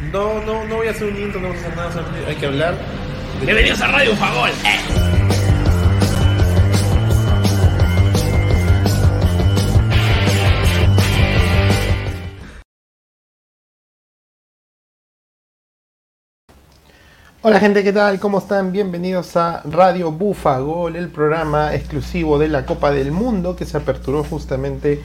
No, no, no voy a hacer un intro, no vamos a hacer nada, solamente hay que hablar. Bienvenidos a Radio Fagol. Hola gente, ¿qué tal? ¿Cómo están? Bienvenidos a Radio Bufagol, el programa exclusivo de la Copa del Mundo que se aperturó justamente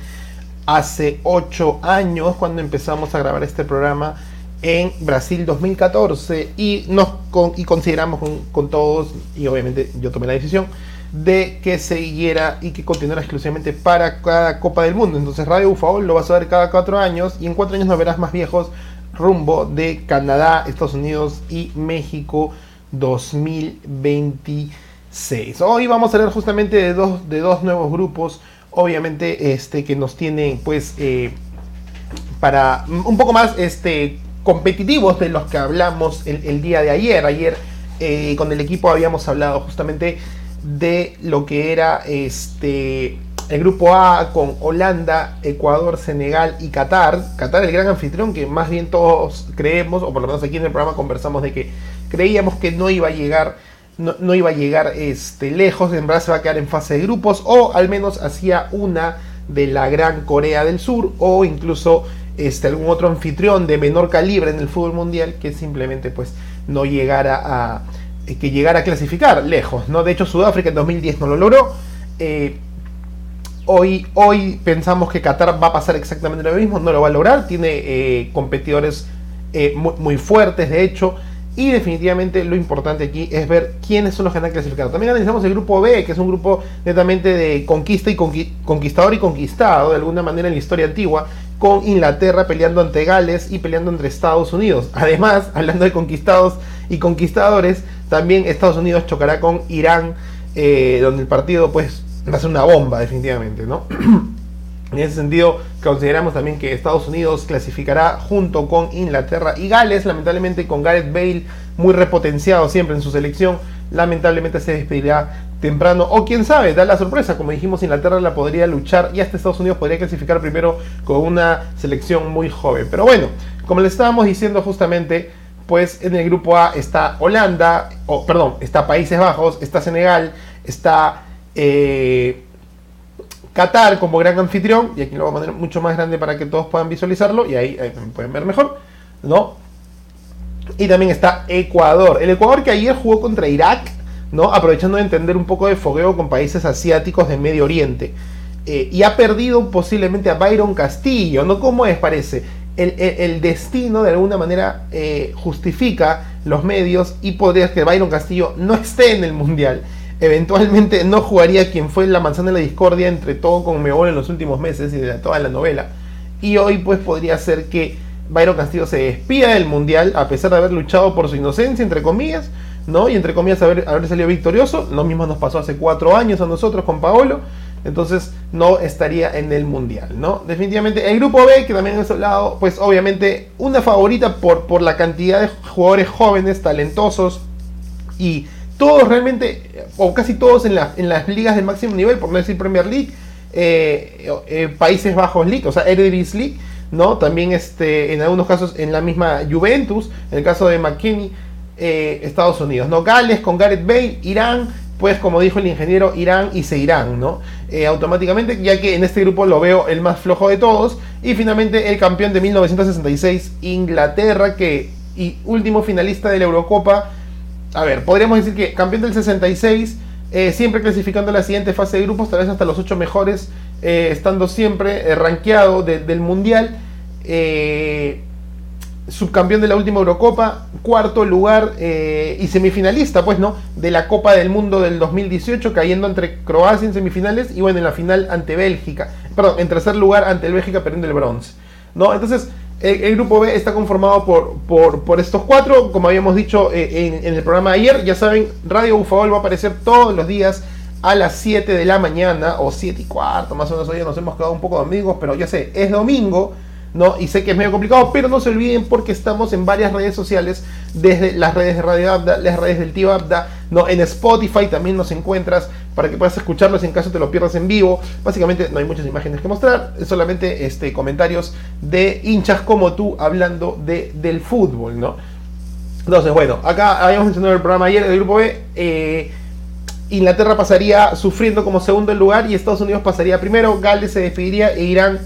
hace 8 años cuando empezamos a grabar este programa en Brasil 2014 y nos y consideramos con, con todos y obviamente yo tomé la decisión de que siguiera y que continuara exclusivamente para cada Copa del Mundo. Entonces Radio Bufagol lo vas a ver cada 4 años y en 4 años nos verás más viejos rumbo de Canadá, Estados Unidos y México 2026. Hoy vamos a hablar justamente de dos, de dos nuevos grupos, obviamente este, que nos tienen pues eh, para un poco más este, competitivos de los que hablamos el, día de ayer. Ayer eh, con el equipo habíamos hablado justamente de lo que era este el grupo A con Holanda, Ecuador, Senegal y Qatar. Qatar el gran anfitrión que más bien todos creemos, o por lo menos aquí en el programa conversamos de que creíamos que no iba a llegar, no, no iba a llegar este, lejos, en verdad se va a quedar en fase de grupos, o al menos hacía una de la gran Corea del Sur, o incluso este, algún otro anfitrión de menor calibre en el fútbol mundial que simplemente pues no llegara a eh, que llegara a clasificar lejos, ¿no? De hecho Sudáfrica en 2010 no lo logró. eh, Hoy, hoy pensamos que Qatar va a pasar exactamente lo mismo, no lo va a lograr, tiene eh, competidores muy, fuertes de hecho, y definitivamente lo importante aquí es ver quiénes son los que van a clasificar. También analizamos el grupo B, que es un grupo netamente de conquista y conqui- conquistador y conquistado, de alguna manera en la historia antigua, con Inglaterra peleando ante Gales y peleando entre Estados Unidos. Además, hablando de conquistados y conquistadores, también Estados Unidos chocará con Irán, eh, donde el partido pues va a ser una bomba definitivamente, ¿no? En ese sentido, consideramos también que Estados Unidos clasificará junto con Inglaterra y Gales, lamentablemente con Gareth Bale muy repotenciado siempre en su selección, lamentablemente se despedirá temprano, o quién sabe, da la sorpresa, como dijimos, Inglaterra la podría luchar y hasta Estados Unidos podría clasificar primero con una selección muy joven. Pero bueno, como le estábamos diciendo justamente, pues en el grupo A está Holanda, o perdón, está Países Bajos, está Senegal, está... eh, Qatar como gran anfitrión, y aquí lo vamos a poner mucho más grande para que todos puedan visualizarlo, y ahí, ahí pueden ver mejor, ¿no? Y también está Ecuador. El Ecuador que ayer jugó contra Irak, ¿no? Aprovechando de entender un poco de fogueo con países asiáticos de Medio Oriente. Eh, y ha perdido posiblemente a Byron Castillo, ¿no? ¿Cómo es? Parece. El, destino de alguna manera eh, justifica los medios y podría que Byron Castillo no esté en el Mundial. Eventualmente no jugaría quien fue la manzana de la discordia entre todo con Mebol en los últimos meses y de toda la novela. Y hoy pues podría ser que Byron Castillo se despida del Mundial a pesar de haber luchado por su inocencia, entre comillas, ¿no? Y entre comillas haber, haber salido victorioso. Lo mismo nos pasó hace cuatro años a nosotros con Paolo. Entonces no estaría en el Mundial, ¿no? Definitivamente el grupo B, que también hemos hablado, pues obviamente una favorita por, por la cantidad de jugadores jóvenes, talentosos y todos realmente, o casi todos en, en las ligas de máximo nivel, por no decir Premier League, eh, eh, Países Bajos League, o sea, Eredivisie League, ¿no? También este, en algunos casos en la misma Juventus, en el caso de McKinney, eh, Estados Unidos, ¿no? Gales con Gareth Bale, Irán, pues como dijo el ingeniero, Irán y se irán, ¿no? Eh, automáticamente, ya que en este grupo lo veo el más flojo de todos. Y finalmente el campeón de 1966, Inglaterra, que y último finalista de la Eurocopa. A ver, podríamos decir que campeón del 66, eh, siempre clasificando a la siguiente fase de grupos, tal vez hasta los ocho mejores, estando siempre rankeado de- del Mundial. Eh, subcampeón de la última Eurocopa, cuarto lugar eh, y semifinalista, pues, ¿no? De la Copa del Mundo del 2018, cayendo entre Croacia en semifinales y, bueno, en la final ante Bélgica. Perdón, en tercer lugar ante el Bélgica, perdiendo el bronce, ¿no? Entonces, el, grupo B está conformado por, por, por estos cuatro, como habíamos dicho eh, en, el programa de ayer. Ya saben, Radio Bufagol va a aparecer todos los días a las 7 de la mañana, o 7 y cuarto, más o menos. Hoy nos hemos quedado un poco de amigos, pero ya sé, es domingo. ¿No? Y sé que es medio complicado, pero no se olviden porque estamos en varias redes sociales, desde las redes de Radio Abda, las redes del tío Abda, ¿no? En Spotify también nos encuentras para que puedas escucharlos en caso te lo pierdas en vivo. Básicamente no hay muchas imágenes que mostrar, solamente este, comentarios de hinchas como tú hablando de, del fútbol, ¿no? Entonces, bueno, acá habíamos mencionado el programa ayer del grupo B. Eh, Inglaterra pasaría sufriendo como segundo lugar y Estados Unidos pasaría primero, Gales se despediría e Irán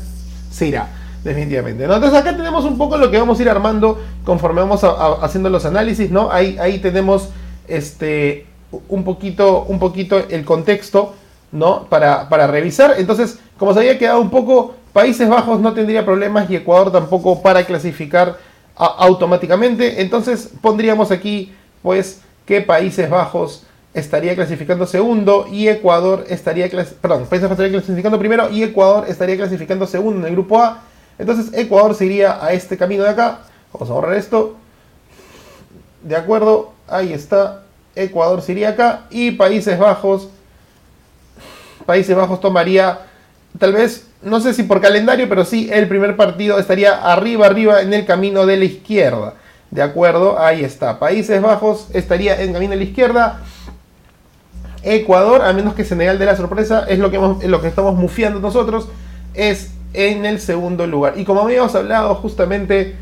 se irá, definitivamente. Entonces acá tenemos un poco lo que vamos a ir armando conforme vamos haciendo los análisis, ¿no? Ahí, ahí tenemos este, un, poquito, un poquito el contexto, ¿no? Para, para revisar. Entonces, como se había quedado un poco, Países Bajos no tendría problemas y Ecuador tampoco para clasificar automáticamente. Entonces pondríamos aquí, pues, que Países Bajos estaría clasificando segundo y Ecuador estaría, perdón, Países estaría clasificando primero y Ecuador estaría clasificando segundo en el grupo A. Entonces Ecuador se iría a este camino de acá. Vamos a borrar esto. De acuerdo, ahí está. Ecuador se iría acá y Países Bajos. Países Bajos tomaría, tal vez, no sé si por calendario, pero sí el primer partido estaría arriba, arriba en el camino de la izquierda. De acuerdo, ahí está. Países Bajos estaría en camino de la izquierda. Ecuador, a menos que Senegal de la sorpresa, es lo que, lo que estamos mufiando nosotros, es en el segundo lugar. Y como habíamos hablado justamente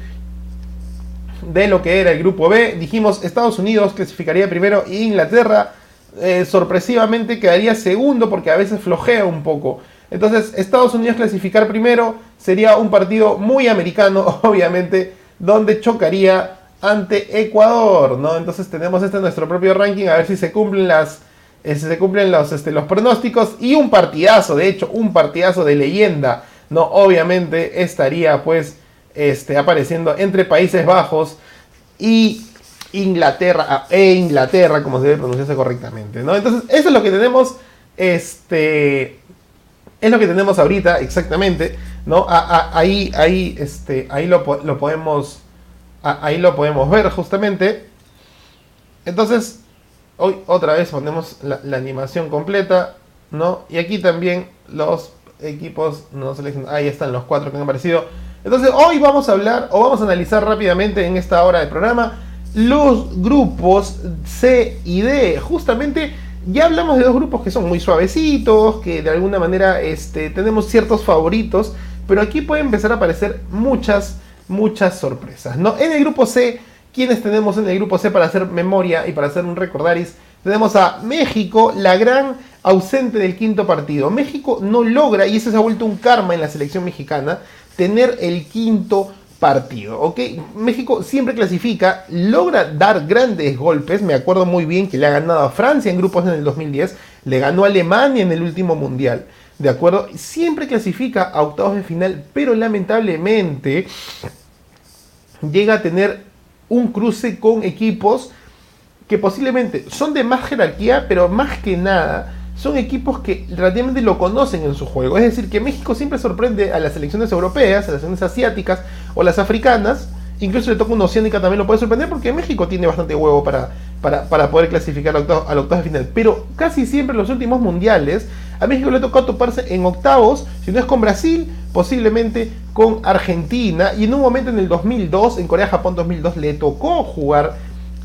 de lo que era el grupo B, dijimos Estados Unidos clasificaría primero e Inglaterra eh, sorpresivamente quedaría segundo porque a veces flojea un poco. Entonces Estados Unidos clasificar primero sería un partido muy americano, obviamente, donde chocaría ante Ecuador, ¿no? Entonces tenemos este nuestro propio ranking, a ver si se cumplen las se cumplen los, este, los pronósticos y un partidazo, de hecho, un partidazo de leyenda, ¿no? Obviamente estaría pues este, apareciendo entre Países Bajos y Inglaterra, ah, e Inglaterra, como se debe pronunciarse correctamente, ¿no? Entonces, eso es lo que tenemos, este, es lo que tenemos ahorita, exactamente, ¿no? ahí, ahí, este, ahí lo, podemos, ahí lo podemos ver justamente. Entonces, Hoy otra vez ponemos la, animación completa, ¿no? Y aquí también los equipos no seleccionados. Ahí están los cuatro que han aparecido. Entonces hoy vamos a hablar o vamos a analizar rápidamente en esta hora de programa los grupos C y D. Justamente ya hablamos de dos grupos que son muy suavecitos, que de alguna manera este, tenemos ciertos favoritos, pero aquí pueden empezar a aparecer muchas, muchas sorpresas. ¿no? En el grupo C ¿Quiénes tenemos en el grupo C para hacer memoria y para hacer un recordaris? Tenemos a México, la gran ausente del quinto partido. México no logra, y eso se ha vuelto un karma en la selección mexicana, tener el quinto partido. ¿ok? México siempre clasifica, logra dar grandes golpes. Me acuerdo muy bien que le ha ganado a Francia en grupos en el 2010, le ganó a Alemania en el último mundial. ¿De acuerdo? Siempre clasifica a octavos de final, pero lamentablemente llega a tener un cruce con equipos que posiblemente son de más jerarquía, pero más que nada son equipos que relativamente lo conocen en su juego. Es decir, que México siempre sorprende a las selecciones europeas, a las selecciones asiáticas o las africanas. Incluso le toca una oceánica también lo puede sorprender porque México tiene bastante huevo para, para, poder clasificar al octavo, al final. Pero casi siempre en los últimos mundiales a México le tocó toparse en octavos, si no es con Brasil, posiblemente con Argentina. Y en un momento en el 2002, en Corea-Japón 2002, le tocó jugar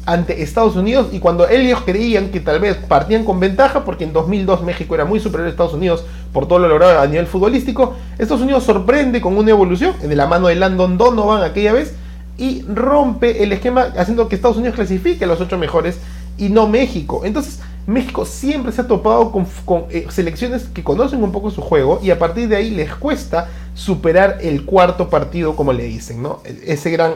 ante Estados Unidos. Y cuando ellos creían que tal vez partían con ventaja, porque en 2002 México era muy superior a Estados Unidos por todo lo logrado a nivel futbolístico, Estados Unidos sorprende con una evolución en la mano de Landon Donovan aquella vez y rompe el esquema haciendo que Estados Unidos clasifique a los ocho mejores y no México. Entonces, México siempre se ha topado con, eh, selecciones que conocen un poco su juego y a partir de ahí les cuesta superar el cuarto partido, como le dicen, ¿no? E-, ese gran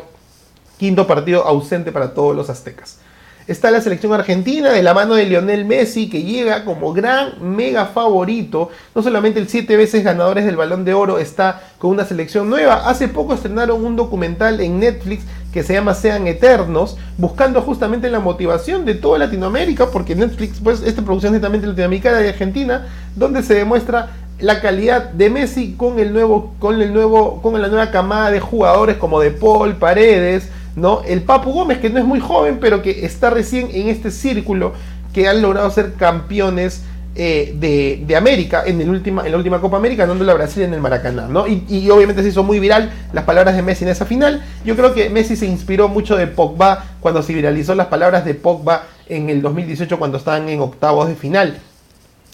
quinto partido ausente para todos los aztecas. Está la selección argentina de la mano de Lionel Messi, que llega como gran mega favorito. No solamente el siete veces ganadores del balón de oro está con una selección nueva. Hace poco estrenaron un documental en Netflix que se llama Sean Eternos, buscando justamente la motivación de toda Latinoamérica, porque Netflix, pues, esta producción es netamente latinoamericana y argentina, donde se demuestra la calidad de Messi con el nuevo, con el nuevo, con la nueva camada de jugadores como De Paul, Paredes, ¿no? El Papu Gómez, que no es muy joven, pero que está recién en este círculo, que han logrado ser campeones eh, de, de, América en, el última, en la última Copa América, dándole a Brasil en el Maracaná, ¿no? Y, y, obviamente se hizo muy viral las palabras de Messi en esa final. Yo creo que Messi se inspiró mucho de Pogba cuando se viralizó las palabras de Pogba en el 2018 cuando estaban en octavos de final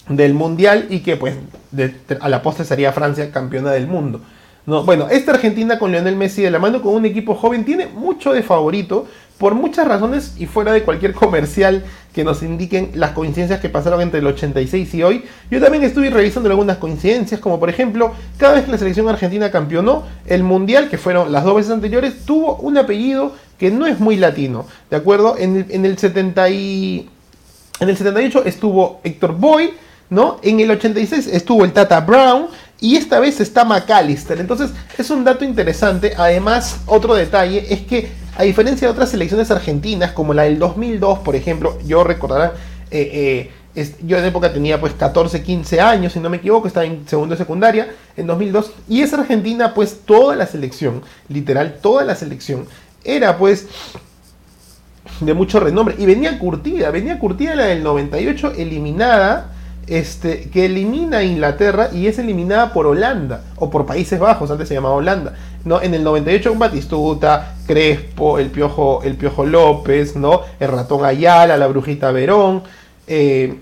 del Mundial y que pues a la postre sería Francia campeona del mundo. No, bueno, esta Argentina con Lionel Messi de la mano con un equipo joven tiene mucho de favorito por muchas razones y fuera de cualquier comercial que nos indiquen las coincidencias que pasaron entre el 86 y hoy. Yo también estuve revisando algunas coincidencias, como por ejemplo, cada vez que la selección argentina campeonó, el mundial, que fueron las dos veces anteriores, tuvo un apellido que no es muy latino, ¿de acuerdo? En el, en el, 70 y, en el 78 estuvo Héctor Boy, ¿no? En el 86 estuvo el Tata Brown, y esta vez está McAllister. Entonces es un dato interesante. Además, otro detalle es que a diferencia de otras selecciones argentinas, como la del 2002, por ejemplo, yo recordarán, eh, eh, yo en época tenía pues 14, 15 años, si no me equivoco, estaba en segundo de secundaria, en 2002, y esa Argentina, pues toda la selección, literal, toda la selección, era pues de mucho renombre, y venía curtida, venía curtida la del 98, eliminada este, que elimina a Inglaterra y es eliminada por Holanda o por Países Bajos, antes se llamaba Holanda. ¿no? En el 98 con Batistuta, Crespo, el Piojo, el Piojo López, ¿no? el ratón Ayala, la brujita Verón. Eh,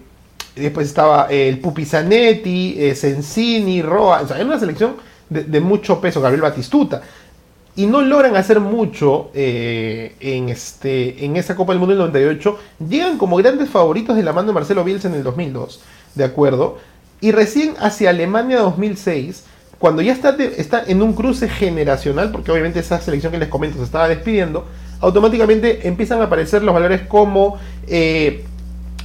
después estaba el Pupi Zanetti, eh, Sensini, Roa. O sea, era una selección de, mucho peso, Gabriel Batistuta. Y no logran hacer mucho eh, en, este, en esa Copa del Mundo del 98. Llegan como grandes favoritos de la mano de Marcelo Bielsa en el 2002 ¿de acuerdo? Y recién hacia Alemania 2006, cuando ya está, está en un cruce generacional, porque obviamente esa selección que les comento se estaba despidiendo, automáticamente empiezan a aparecer los valores como eh,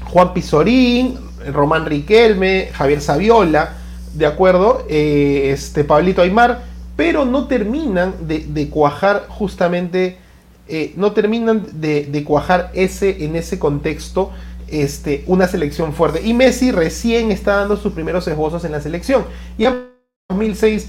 Juan Pizorín, Román Riquelme, Javier Saviola, ¿de acuerdo? Eh, este, Pablito Aymar, pero no terminan de, cuajar justamente, eh, no terminan de, de, cuajar ese, en ese contexto este, una selección fuerte. Y Messi recién está dando sus primeros esbozos en la selección. Y en 2006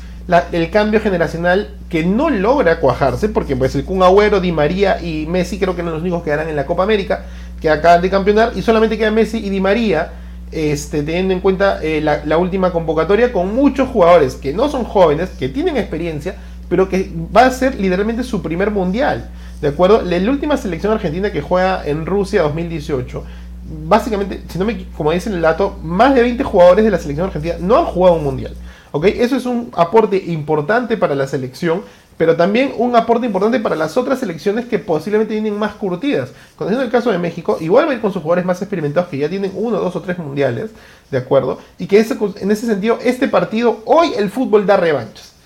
el cambio generacional que no logra cuajarse, porque pues el Kun Agüero, Di María y Messi creo que eran los únicos que eran en la Copa América, que acaban de campeonar, y solamente quedan Messi y Di María, este, teniendo en cuenta eh, la, la, última convocatoria, con muchos jugadores que no son jóvenes, que tienen experiencia, pero que va a ser literalmente su primer mundial. ¿De acuerdo? La última selección argentina que juega en Rusia 2018 básicamente, si no me, como dice el dato, más de 20 jugadores de la selección argentina no han jugado un mundial. ¿ok? Eso es un aporte importante para la selección, pero también un aporte importante para las otras selecciones que posiblemente tienen más curtidas. Conociendo el caso de México, igual va a ir con sus jugadores más experimentados que ya tienen uno, dos o tres mundiales, ¿de acuerdo? Y que en ese sentido, este partido, hoy el fútbol da revanchas.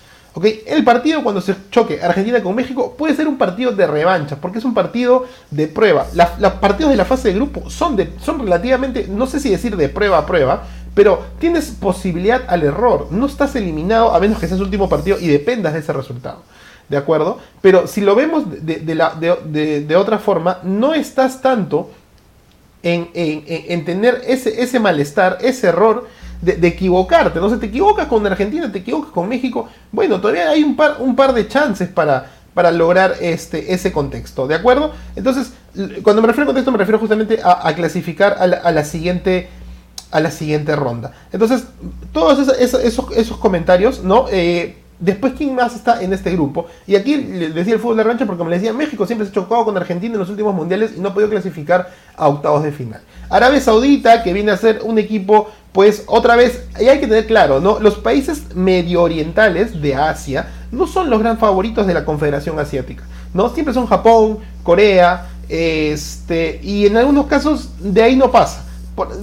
El partido cuando se choque Argentina con México puede ser un partido de revancha, porque es un partido de prueba. los partidos de la fase de grupo son, de, son relativamente, no sé si decir de prueba a prueba, pero tienes posibilidad al error. No estás eliminado a menos que sea su último partido y dependas de ese resultado. ¿De acuerdo? Pero si lo vemos de, la, de otra forma, no estás tanto en, en, tener ese, ese malestar, ese error de, equivocarte. No sé, te equivocas con Argentina, te equivocas con México. Bueno, todavía hay un par, un par de chances para, para lograr este, ese contexto, ¿de acuerdo? Entonces, cuando me refiero a contexto, me refiero justamente a, clasificar a la, siguiente a la siguiente ronda. Entonces, todos esos, esos, comentarios, ¿no? Eh, Después, ¿quién más está en este grupo? Y aquí les decía el fútbol de rancho porque como les decía, México siempre se ha chocado con Argentina en los últimos mundiales y no ha podido clasificar a octavos de final. Arabia Saudita, que viene a ser un equipo, pues otra vez, y hay que tener claro, ¿no? Los países medio orientales de Asia no son los gran favoritos de la Confederación Asiática, ¿no? Siempre son Japón, Corea, este, y en algunos casos de ahí no pasa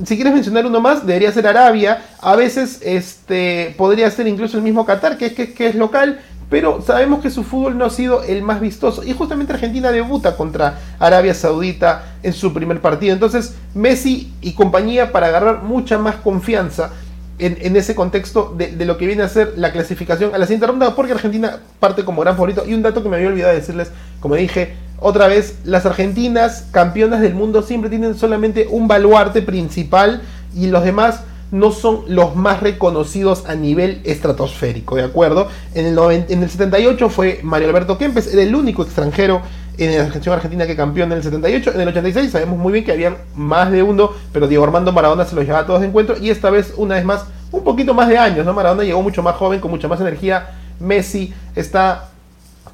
si quieres mencionar uno más, debería ser Arabia. A veces este, podría ser incluso el mismo Qatar, que es, que, es local, pero sabemos que su fútbol no ha sido el más vistoso. Y justamente Argentina debuta contra Arabia Saudita en su primer partido. Entonces, Messi y compañía para agarrar mucha más confianza en, ese contexto de, de, lo que viene a ser la clasificación a la siguiente ronda, porque Argentina parte como gran favorito. Y un dato que me había olvidado de decirles, como dije, otra vez, las argentinas, campeonas del mundo, siempre tienen solamente un baluarte principal y los demás no son los más reconocidos a nivel estratosférico, ¿de acuerdo? En el, en el 78 fue Mario Alberto Kempes, era el único extranjero en la selección argentina que campeó en el 78, en el 86 sabemos muy bien que habían más de uno, pero Diego Armando Maradona se los llevaba a todos de encuentro y esta vez una vez más un poquito más de años, ¿no? Maradona llegó mucho más joven, con mucha más energía, Messi está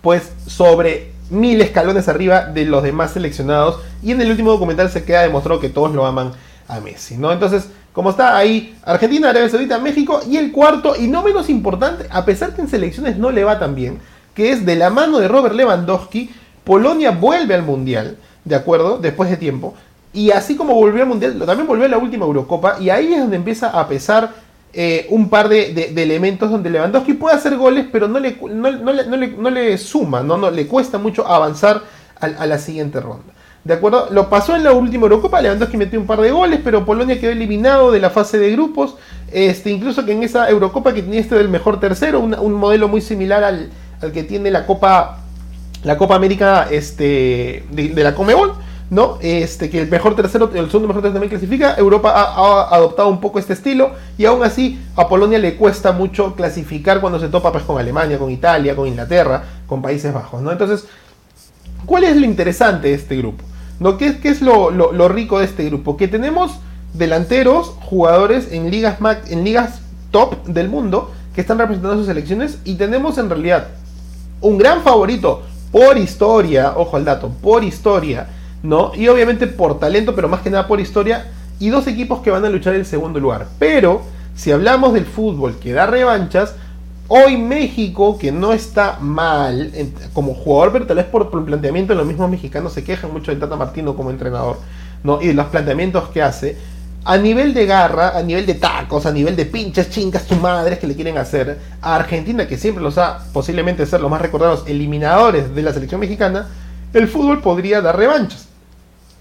pues sobre mil escalones arriba de los demás seleccionados y en el último documental se queda demostrado que todos lo aman a Messi, ¿no? Entonces, como está ahí Argentina, Arabia Saudita, México y el cuarto y no menos importante, a pesar que en selecciones no le va tan bien, que es de la mano de Robert Lewandowski, Polonia vuelve al Mundial, ¿de acuerdo? Después de tiempo. Y así como volvió al Mundial, también volvió a la última Eurocopa. Y ahí es donde empieza a pesar eh, un par de, elementos donde Lewandowski puede hacer goles, pero no le, no, le, suma, ¿no? no le cuesta mucho avanzar a, la siguiente ronda. ¿De acuerdo? Lo pasó en la última Eurocopa, Lewandowski metió un par de goles, pero Polonia quedó eliminado de la fase de grupos. Este, incluso que en esa Eurocopa que tenía este del mejor tercero, un, modelo muy similar al, al que tiene la Copa la Copa América este, de, la Comebol, ¿no? Este, que el mejor tercero, el segundo mejor tercero también clasifica. Europa ha, adoptado un poco este estilo y aún así a Polonia le cuesta mucho clasificar cuando se topa pues, con Alemania, con Italia, con Inglaterra, con Países Bajos, ¿no? Entonces, ¿cuál es lo interesante de este grupo? ¿No? ¿Qué, qué es lo, lo, rico de este grupo? Que tenemos delanteros, jugadores en ligas, en ligas top del mundo que están representando sus selecciones y tenemos en realidad un gran favorito por historia, ojo al dato, por historia, ¿no? Y obviamente por talento, pero más que nada por historia, y dos equipos que van a luchar el segundo lugar. Pero, si hablamos del fútbol que da revanchas, hoy México, que no está mal como jugador, pero tal vez por, el planteamiento, los mismos mexicanos se quejan mucho de Tata Martino como entrenador, ¿no? Y de los planteamientos que hace a nivel de garra, a nivel de tacos, a nivel de pinches chingas tu madres que le quieren hacer a Argentina, que siempre los ha posiblemente ser los más recordados eliminadores de la selección mexicana, el fútbol podría dar revanchas.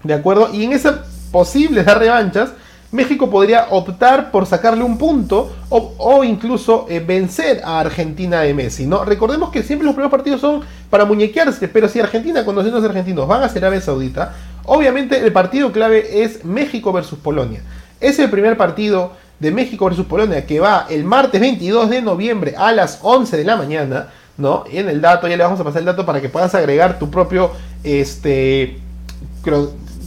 ¿De acuerdo? Y en esas posibles revanchas, México podría optar por sacarle un punto o, incluso eh, vencer a Argentina de Messi. ¿no? Recordemos que siempre los primeros partidos son para muñequearse, pero si Argentina, cuando los argentinos van a ser Arabia Saudita, obviamente el partido clave es México versus Polonia. Es el primer partido de México versus Polonia que va el martes 22 de noviembre a las 11 de la mañana. ¿no? En el dato, ya le vamos a pasar el dato para que puedas agregar tu propio este,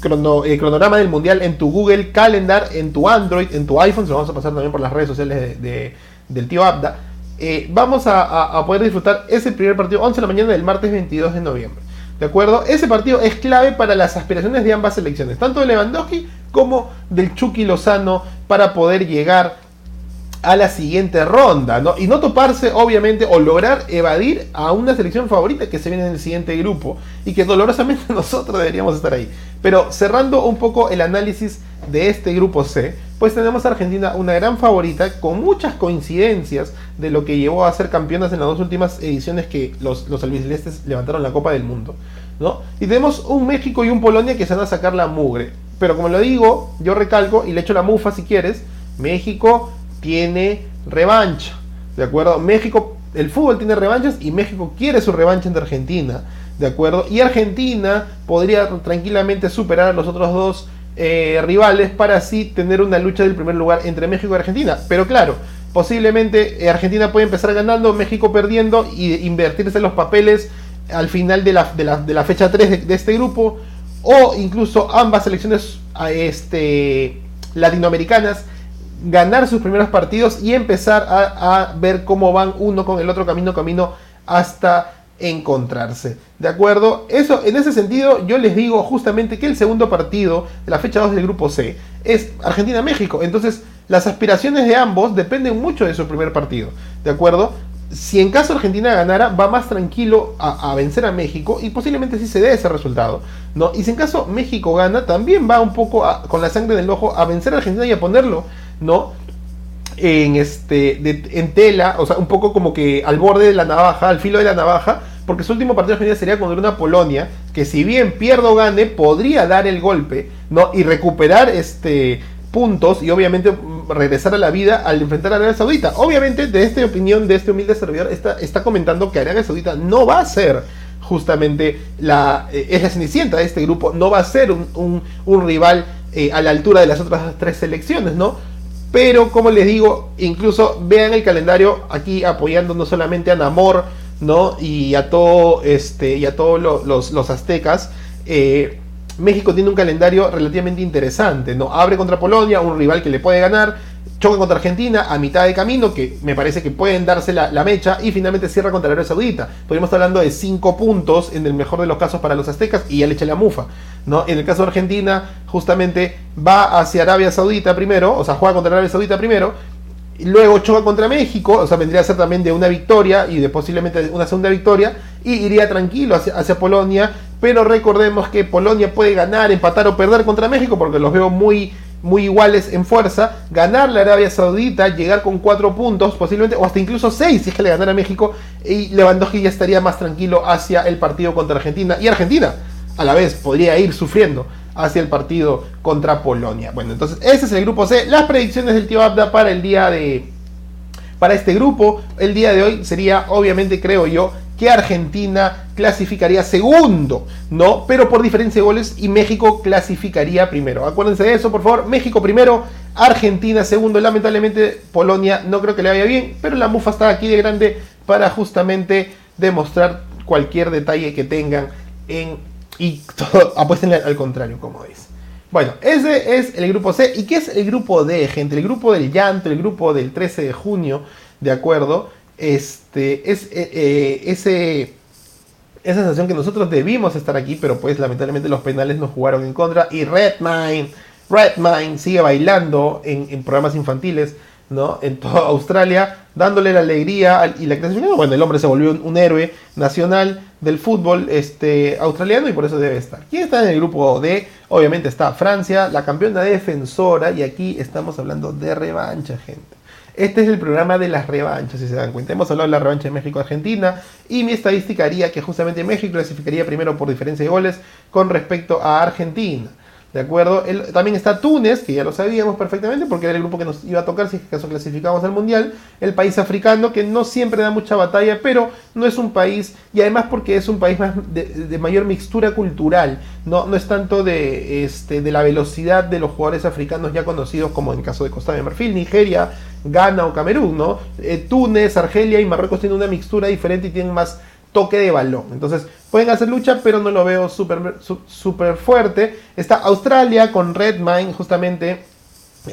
eh, cronograma del mundial en tu Google Calendar, en tu Android, en tu iPhone. Se lo vamos a pasar también por las redes sociales de, del tío Abda. Eh, vamos a, a, poder disfrutar ese primer partido 11 de la mañana del martes 22 de noviembre. ¿De acuerdo? Ese partido es clave para las aspiraciones de ambas selecciones, tanto de Lewandowski como del Chucky Lozano, para poder llegar a la siguiente ronda, ¿no? Y no toparse, obviamente, o lograr evadir a una selección favorita que se viene en el siguiente grupo y que dolorosamente nosotros deberíamos estar ahí. Pero cerrando un poco el análisis de este grupo C, pues tenemos a Argentina una gran favorita con muchas coincidencias de lo que llevó a ser campeonas en las dos últimas ediciones que los, los albicelestes levantaron la Copa del Mundo. ¿no? Y tenemos un México y un Polonia que se van a sacar la mugre. Pero como lo digo, yo recalco y le echo la mufa si quieres, México tiene revancha. ¿De acuerdo? México, el fútbol tiene revanchas y México quiere su revancha ante Argentina. ¿De acuerdo? Y Argentina podría tranquilamente superar a los otros dos eh, rivales para así tener una lucha del primer lugar entre México y Argentina. Pero claro, posiblemente eh, Argentina puede empezar ganando, México perdiendo y invertirse los papeles al final de la, de la, fecha 3 de, este grupo. O incluso ambas selecciones este, latinoamericanas ganar sus primeros partidos y empezar a, ver cómo van uno con el otro camino, camino hasta encontrarse. ¿De acuerdo? Eso, en ese sentido, yo les digo justamente que el segundo partido de la fecha 2 del grupo C es Argentina-México. Entonces, las aspiraciones de ambos dependen mucho de su primer partido. ¿De acuerdo? Si en caso Argentina ganara, va más tranquilo a, vencer a México y posiblemente sí se dé ese resultado. ¿no? Y si en caso México gana, también va un poco con la sangre del ojo a vencer a Argentina y a ponerlo, ¿no? en, este, en tela, o sea, un poco como que al borde de la navaja, al filo de la navaja, porque su último partido de sería contra una Polonia que si bien pierdo gane, podría dar el golpe, ¿no? Y recuperar este puntos y obviamente mm, regresar a la vida al enfrentar a Arabia Saudita. Obviamente, de esta opinión de este humilde servidor, está, está comentando que Arabia Saudita no va a ser justamente la, eh, es la cenicienta de este grupo, no va a ser un, rival eh, a la altura de las otras tres selecciones, ¿no? Pero como les digo, incluso vean el calendario aquí apoyando no solamente a Namor, ¿no? Y a todo este y a todos los, los, aztecas. Eh, México tiene un calendario relativamente interesante, ¿no? Abre contra Polonia, un rival que le puede ganar, choca contra Argentina a mitad de camino, que me parece que pueden darse la, mecha, y finalmente cierra contra Arabia Saudita. Podríamos estar hablando de 5 puntos en el mejor de los casos para los aztecas y ya le echa la mufa. ¿no? En el caso de Argentina, justamente va hacia Arabia Saudita primero, o sea, juega contra Arabia Saudita primero, y luego choca contra México, o sea, vendría a ser también de una victoria y de posiblemente una segunda victoria, y iría tranquilo hacia, hacia Polonia, pero recordemos que Polonia puede ganar, empatar o perder contra México, porque los veo muy muy iguales en fuerza, ganar la Arabia Saudita, llegar con 4 puntos, posiblemente, o hasta incluso 6 si es que le ganara México, y Lewandowski ya estaría más tranquilo hacia el partido contra Argentina. Y Argentina, a la vez, podría ir sufriendo hacia el partido contra Polonia. Bueno, entonces ese es el grupo C. Las predicciones del tío Abda para el día de... Para este grupo, el día de hoy sería, obviamente, creo yo, que Argentina clasificaría segundo, ¿no? Pero por diferencia de goles y México clasificaría primero. Acuérdense de eso, por favor. México primero, Argentina segundo. Lamentablemente Polonia no creo que le vaya bien, pero la mufa está aquí de grande para justamente demostrar cualquier detalle que tengan en y todo, apuesten al contrario, como veis. Bueno, ese es el grupo C. ¿Y qué es el grupo D, gente? El grupo del llanto, el grupo del 13 de junio, ¿de acuerdo? Este, es eh, eh, ese, esa sensación que nosotros debimos estar aquí, pero pues lamentablemente los penales nos jugaron en contra. Y Redmine, Redmine sigue bailando en, programas infantiles, ¿no? En toda Australia, dándole la alegría y la clasificación. Bueno, el hombre se volvió un, héroe nacional del fútbol este, australiano y por eso debe estar. ¿Quién está en el grupo D? Obviamente está Francia, la campeona defensora, y aquí estamos hablando de revancha, gente. Este es el programa de las revanchas, si se dan cuenta. Hemos hablado de la revancha de México-Argentina y mi estadística haría que justamente México clasificaría primero por diferencia de goles con respecto a Argentina. ¿De acuerdo? también está Túnez, que ya lo sabíamos perfectamente porque era el grupo que nos iba a tocar si es clasificamos al Mundial. El país africano que no siempre da mucha batalla, pero no es un país, y además porque es un país más de, mayor mixtura cultural. No, no es tanto de, este, de la velocidad de los jugadores africanos ya conocidos como en el caso de Costa de Marfil, Nigeria, Ghana o Camerún. ¿no? Eh, Túnez, Argelia y Marruecos tienen una mixtura diferente y tienen más toque de balón. Entonces, pueden hacer lucha, pero no lo veo súper super fuerte. Está Australia con Redmine, justamente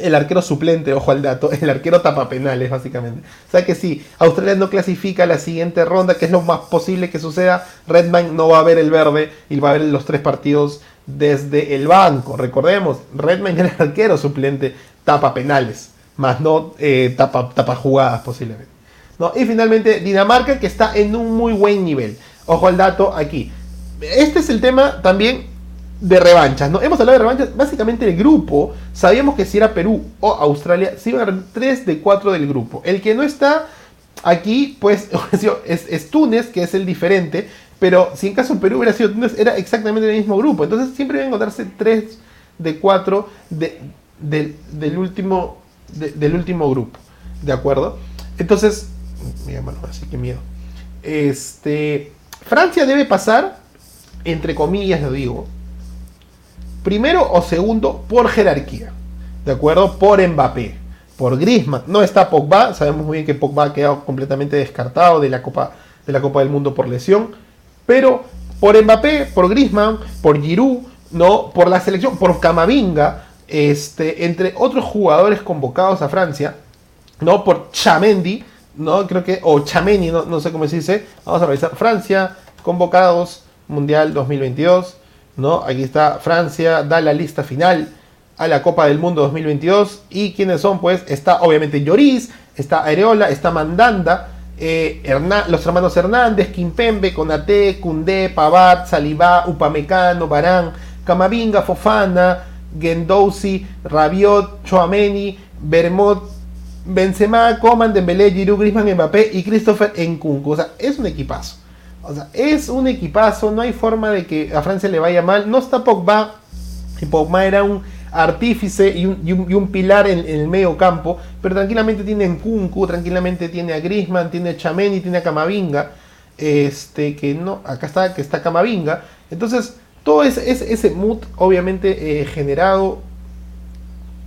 el arquero suplente, ojo al dato, el arquero tapa penales, básicamente. O sea que si Australia no clasifica la siguiente ronda, que es lo más posible que suceda, Redmine no va a ver el verde y va a ver los tres partidos desde el banco. Recordemos, Redmine el arquero suplente tapa penales, más no eh, tapa, tapa jugadas posiblemente. Y finalmente Dinamarca que está en un muy buen nivel. Ojo al dato aquí. Este es el tema también de revanchas, ¿no? Hemos hablado de revanchas, básicamente el grupo, sabíamos que si era Perú o Australia, se iban a ganar 3 de 4 del grupo. El que no está aquí, pues, es, Túnez, que es el diferente, pero si en caso Perú hubiera sido Túnez, era exactamente el mismo grupo. Entonces siempre iban a encontrarse 3 de 4 del, último, del último grupo, ¿de acuerdo? Entonces, Mira, bueno, así que miedo. Este, Francia debe pasar, entre comillas lo digo, primero o segundo por jerarquía. ¿De acuerdo? Por Mbappé, por Griezmann. No está Pogba, sabemos muy bien que Pogba ha quedado completamente descartado de la Copa, de la Copa del Mundo por lesión. Pero por Mbappé, por Griezmann, por Giroud, ¿no? por la selección, por Camavinga, este, entre otros jugadores convocados a Francia, ¿no? por Chamendi, no creo que, o Chameni, no, no sé cómo se dice. Vamos a revisar. Francia, convocados, Mundial 2022. ¿no? Aquí está Francia, da la lista final a la Copa del Mundo 2022. ¿Y quiénes son? Pues está obviamente Lloris, está Areola, está Mandanda, eh, los hermanos Hernández, Kimpembe, Conate, Cundé, Pavard, Salivá, Upamecano, Barán, Camavinga, Fofana, Gendouzi, Rabiot, Chouameni, Bermot, Benzema, Coman, Dembélé, Giroud, Griezmann, Mbappé y Christopher Nkunku. O sea, es un equipazo. O sea, es un equipazo. No hay forma de que a Francia le vaya mal. No está Pogba. Y Pogba era un artífice y un, pilar en, el medio campo. Pero tranquilamente tiene Nkunku, tranquilamente tiene a Griezmann, tiene a Chameni, tiene a Camavinga. Este, que no, acá está, que está Camavinga. Entonces, todo ese, ese, mood, obviamente, eh, generado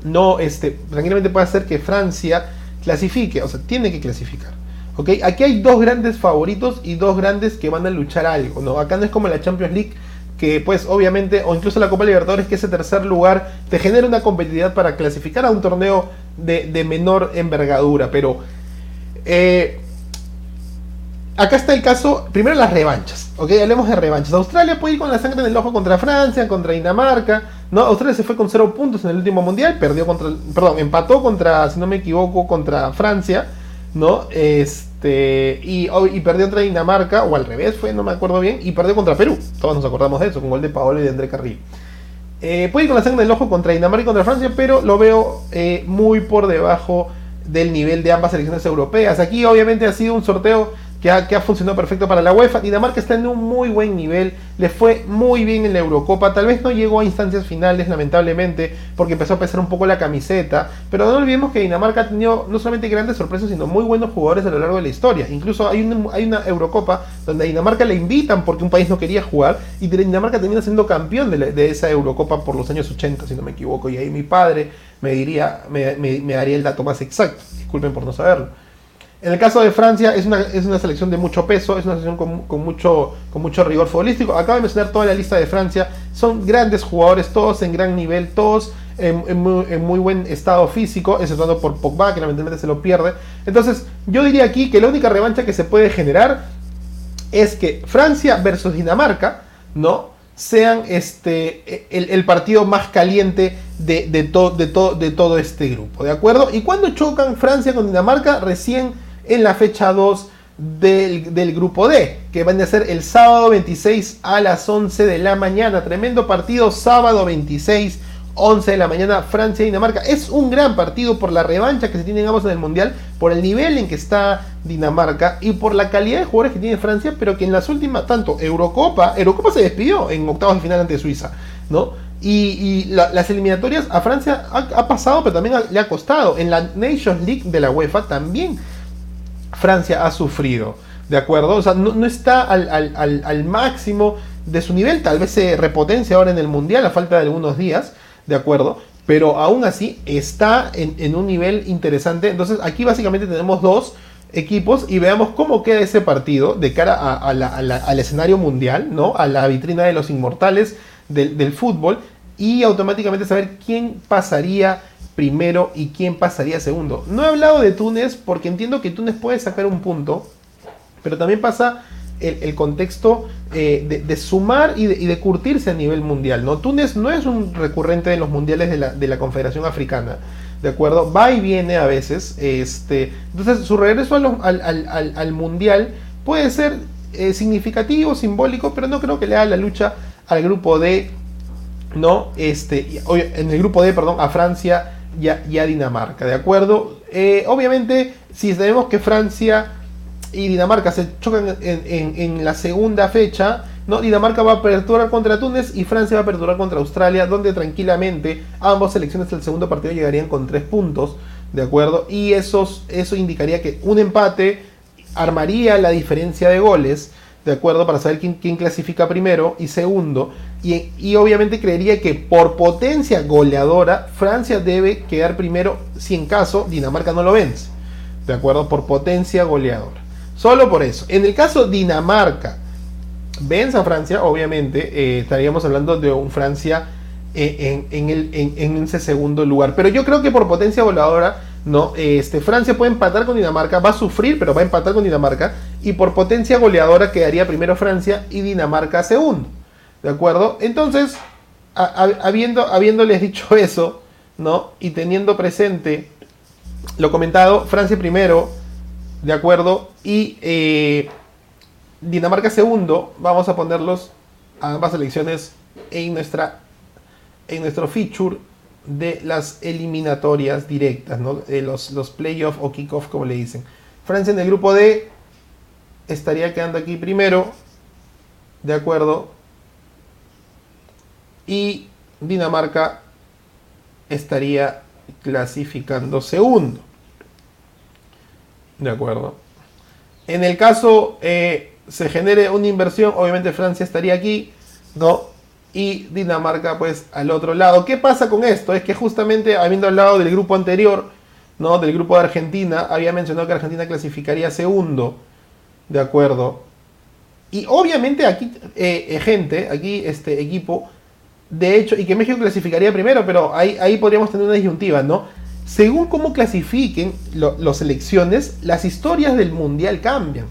no, este, tranquilamente puede hacer que Francia clasifique, o sea, tiene que clasificar. ¿ok? Aquí hay dos grandes favoritos y dos grandes que van a luchar algo, ¿no? Acá no es como la Champions League que pues obviamente, o incluso la Copa Libertadores, que ese tercer lugar te genera una competitividad para clasificar a un torneo de, menor envergadura, pero eh, acá está el caso, primero las revanchas, ok, hablemos de revanchas. Australia puede ir con la sangre en el ojo contra Francia, contra Dinamarca, ¿no? Australia se fue con cero puntos en el último mundial, perdió contra, perdón, empató contra, si no me equivoco, contra Francia, ¿no? Este, y, y, perdió contra Dinamarca, o al revés fue, no me acuerdo bien, y perdió contra Perú. Todos nos acordamos de eso, con gol de Paolo y de André Carrillo. Eh, puede ir con la sangre del ojo contra Dinamarca y contra Francia, pero lo veo eh, muy por debajo del nivel de ambas selecciones europeas. Aquí obviamente ha sido un sorteo que ha, funcionado perfecto para la UEFA. Dinamarca está en un muy buen nivel, le fue muy bien en la Eurocopa, tal vez no llegó a instancias finales lamentablemente porque empezó a pesar un poco la camiseta, pero no olvidemos que Dinamarca ha tenido no solamente grandes sorpresas, sino muy buenos jugadores a lo largo de la historia. Incluso hay una, Eurocopa donde a Dinamarca le invitan porque un país no quería jugar y Dinamarca termina siendo campeón de, esa Eurocopa por los años 80, si no me equivoco, y ahí mi padre me diría, me daría el dato más exacto, disculpen por no saberlo. En el caso de Francia es una, es una selección de mucho peso, es una selección con, mucho, con mucho rigor futbolístico. Acabo de mencionar toda la lista de Francia. Son grandes jugadores, todos en gran nivel, todos en, muy, buen estado físico, exceptuando por Pogba, que lamentablemente se lo pierde. Entonces, yo diría aquí que la única revancha que se puede generar es que Francia versus Dinamarca, ¿no? sean este, el, partido más caliente de, de, de, de todo este grupo, ¿de acuerdo? Y cuando chocan Francia con Dinamarca, recién en la fecha 2 del, grupo D, que van a ser el sábado 26 a las 11 de la mañana. Tremendo partido, sábado 26, 11 de la mañana, Francia y Dinamarca. Es un gran partido por la revancha que se tienen ambos en el Mundial, por el nivel en que está Dinamarca y por la calidad de jugadores que tiene Francia, pero que en las últimas, tanto Eurocopa, Eurocopa se despidió en octavos de final ante Suiza, ¿no? Y, las eliminatorias a Francia ha, pasado, pero también le ha costado. En la Nations League de la UEFA también Francia ha sufrido. ¿De acuerdo? O sea, no, está al, máximo de su nivel. Tal vez se repotencia ahora en el Mundial a falta de algunos días. ¿De acuerdo? Pero aún así está en, un nivel interesante. Entonces aquí básicamente tenemos dos equipos y veamos cómo queda ese partido de cara al escenario mundial, ¿no? A la vitrina de los inmortales del, fútbol. Y automáticamente saber quién pasaría primero y quién pasaría segundo. No he hablado de Túnez porque entiendo que Túnez puede sacar un punto, pero también pasa el, contexto eh, de, sumar y de, curtirse a nivel mundial. ¿no? Túnez no es un recurrente de los mundiales de la, Confederación Africana. ¿De acuerdo? Va y viene a veces. Este, entonces, su regreso al, mundial puede ser eh, significativo, simbólico, pero no creo que le haga la lucha al grupo D. ¿no? Este, en el grupo D, perdón, a Francia y Dinamarca, ¿de acuerdo? Eh, obviamente, si sabemos que Francia y Dinamarca se chocan en, la segunda fecha, ¿no? Dinamarca va a aperturar contra Túnez y Francia va a aperturar contra Australia, donde tranquilamente ambas selecciones del segundo partido llegarían con tres puntos, ¿de acuerdo? Y eso indicaría que un empate armaría la diferencia de goles, ¿de acuerdo? Para saber quién, clasifica primero y segundo. Y, obviamente creería que por potencia goleadora, Francia debe quedar primero si en caso Dinamarca no lo vence. ¿De acuerdo? Por potencia goleadora. Solo por eso. En el caso Dinamarca vence a Francia, obviamente eh, estaríamos hablando de un Francia eh, en, el, en, ese segundo lugar. Pero yo creo que por potencia goleadora, no, este, Francia puede empatar con Dinamarca, va a sufrir, pero va a empatar con Dinamarca. Y por potencia goleadora quedaría primero Francia y Dinamarca segundo. ¿De acuerdo? Entonces, habiendo, habiéndoles dicho eso, ¿no? Y teniendo presente lo comentado, Francia primero, ¿de acuerdo? Y eh, Dinamarca segundo, vamos a ponerlos a ambas elecciones en, nuestra, en nuestro feature de las eliminatorias directas, ¿no? Los, los playoff o kickoff, como le dicen. Francia en el grupo D estaría quedando aquí primero, ¿de acuerdo? y Dinamarca estaría clasificando segundo. De acuerdo. En el caso eh, se genere una inversión, obviamente Francia estaría aquí, ¿no? Y Dinamarca pues al otro lado. ¿Qué pasa con esto? Es que justamente habiendo hablado del grupo anterior, ¿no? Del grupo de Argentina, había mencionado que Argentina clasificaría segundo, ¿de acuerdo? Y obviamente aquí, eh, eh, gente, aquí este equipo, de hecho, y que México clasificaría primero, pero ahí, ahí podríamos tener una disyuntiva, ¿no? Según cómo clasifiquen las selecciones, las historias del Mundial cambian,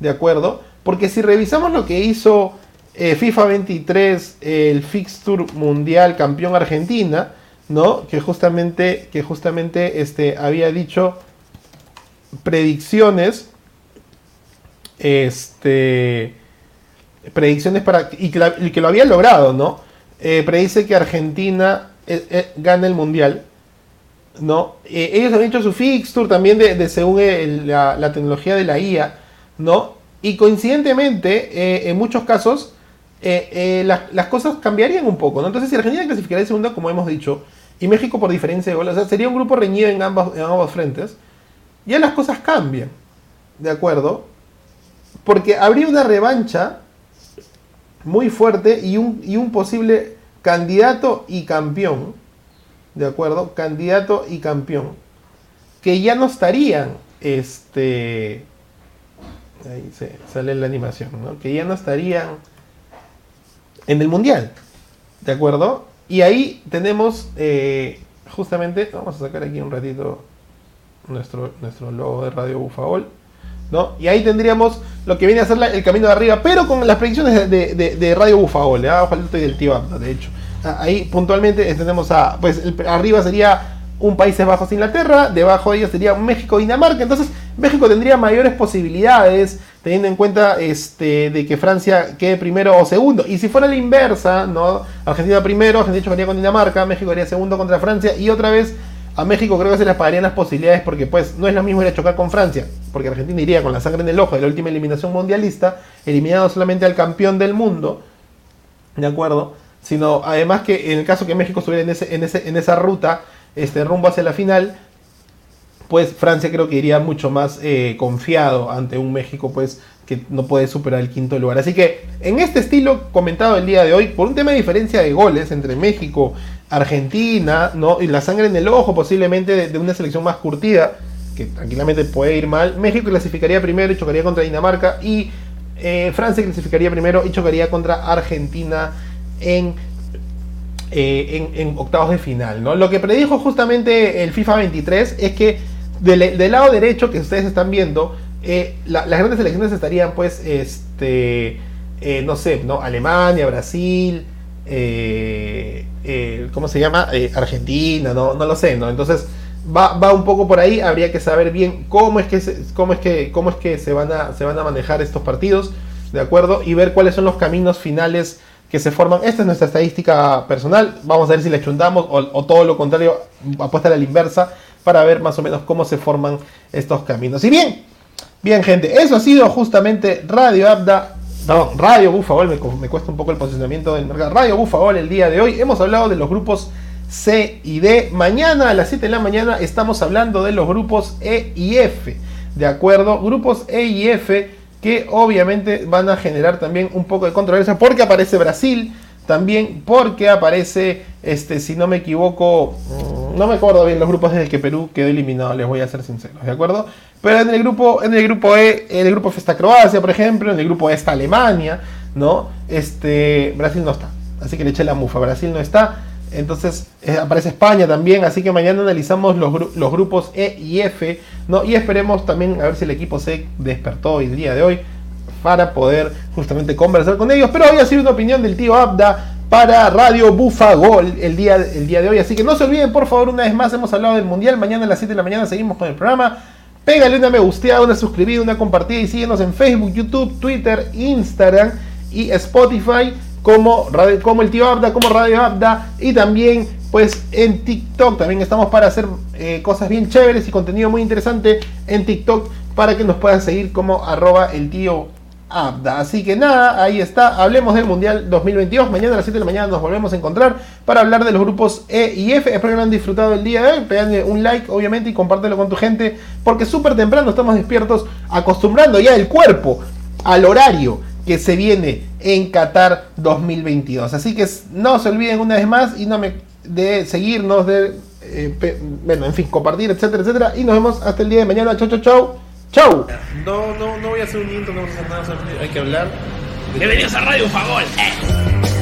¿de acuerdo? Porque si revisamos lo que hizo eh, FIFA 23, el Fixture Mundial Campeón Argentina, ¿no? Que justamente, que justamente este, había dicho predicciones, este, predicciones para, y que, lo había logrado, ¿no? Eh, predice que Argentina eh, gana el Mundial, ¿no? ellos han hecho su fixture también de, según la, tecnología de la IA, ¿no? Y coincidentemente, en muchos casos, eh, eh, las, cosas cambiarían un poco, ¿no? Entonces, si Argentina clasificaría segunda, como hemos dicho, y México por diferencia de goles, o sea, sería un grupo reñido en, ambos, en ambos frentes, ya las cosas cambian, ¿de acuerdo? Porque habría una revancha muy fuerte y un, posible candidato y campeón, ¿de acuerdo? Candidato y campeón, que ya no estarían, este, ahí se sale la animación, ¿no? Que ya no estarían en el Mundial. ¿De acuerdo? Y ahí tenemos eh, justamente, vamos a sacar aquí un ratito nuestro, nuestro logo de Radio Bufagol. ¿No? Y ahí tendríamos lo que viene a ser el camino de arriba, pero con las predicciones de, Radio Bufagol. ¿eh? Abajo de del tío de hecho. Ah, ahí puntualmente tenemos a, pues arriba sería un Países Bajos Inglaterra, debajo de ellos sería México Dinamarca. Entonces México tendría mayores posibilidades teniendo en cuenta este, de que Francia quede primero o segundo. Y si fuera la inversa, ¿no? Argentina primero, Argentina chocaría con Dinamarca, México haría segundo contra Francia y otra vez a México creo que se les pagarían las posibilidades porque pues no es lo mismo ir a chocar con Francia, porque Argentina iría con la sangre en el ojo de la última eliminación mundialista, eliminado solamente al campeón del mundo, ¿de acuerdo? Sino además que en el caso que México estuviera en, ese, en, ese, en esa ruta, este, rumbo hacia la final, pues Francia creo que iría mucho más eh, confiado ante un México pues que no puede superar el quinto lugar. Así que en este estilo comentado el día de hoy, por un tema de diferencia de goles entre México, Argentina, ¿no? y la sangre en el ojo posiblemente de, una selección más curtida, que tranquilamente puede ir mal, México clasificaría primero y chocaría contra Dinamarca y eh, Francia clasificaría primero y chocaría contra Argentina en eh, en, octavos de final. ¿no? Lo que predijo justamente el FIFA 23 es que del, lado derecho que ustedes están viendo, eh, las grandes selecciones estarían pues, este, no sé, ¿no? Alemania, Brasil, eh, ¿cómo se llama? Argentina, ¿no? no lo sé, ¿no? Entonces va, va, un poco por ahí, habría que saber bien cómo es que se, cómo es que, cómo es que se, van a, se van a manejar estos partidos, ¿de acuerdo? Y ver cuáles son los caminos finales que se forman. Esta es nuestra estadística personal. Vamos a ver si le chuntamos o, o todo lo contrario, apuesta a la inversa para ver más o menos cómo se forman estos caminos. Y bien, bien gente, eso ha sido justamente Radio Abda, no, Radio Bufagol, me, me cuesta un poco el posicionamiento del mercado. Radio Bufagol el día de hoy, hemos hablado de los grupos C y D. Mañana a las 7 de la mañana estamos hablando de los grupos E y F. ¿De acuerdo? Grupos E y F que obviamente van a generar también un poco de controversia porque aparece Brasil, también porque aparece, este, si no me equivoco, mm, no me acuerdo bien los grupos desde que Perú quedó eliminado, les voy a ser sinceros, ¿de acuerdo? Pero en el grupo, en el grupo E, en el grupo F está Croacia, por ejemplo, en el grupo E está Alemania, ¿no? Este, Brasil no está, así que le eché la mufa, Brasil no está. Entonces eh, aparece España también, así que mañana analizamos los, los, grupos E y F, ¿no? Y esperemos también a ver si el equipo se despertó el día de hoy para poder justamente conversar con ellos. Pero hoy ha sido una opinión del tío Abda para Radio Bufagol el día, el día de hoy. Así que no se olviden, por favor, una vez más, hemos hablado del Mundial. Mañana a las 7 de la mañana seguimos con el programa. Pégale una me gusteada, una suscribida, una compartida y síguenos en Facebook, YouTube, Twitter, Instagram y Spotify como, como el tío Abda, como Radio Abda y también pues en TikTok también estamos para hacer eh, cosas bien chéveres y contenido muy interesante en TikTok para que nos puedan seguir como arroba el tío Así que nada, ahí está. Hablemos del Mundial 2022. Mañana a las 7 de la mañana nos volvemos a encontrar para hablar de los grupos E y F. Espero que lo han disfrutado el día de hoy. Pegadle un like, obviamente, y compártelo con tu gente. Porque súper temprano estamos despiertos, acostumbrando ya el cuerpo al horario que se viene en Qatar 2022. Así que no se olviden una vez más y no me de seguirnos, de eh, bueno, en fin, compartir, etcétera, etcétera. Y nos vemos hasta el día de mañana. Chau, chau, chau. Chau. No, no, no voy a hacer un intro, no vamos a hacer nada, hay que hablar. Bienvenidos a Radio Fagol. Eh.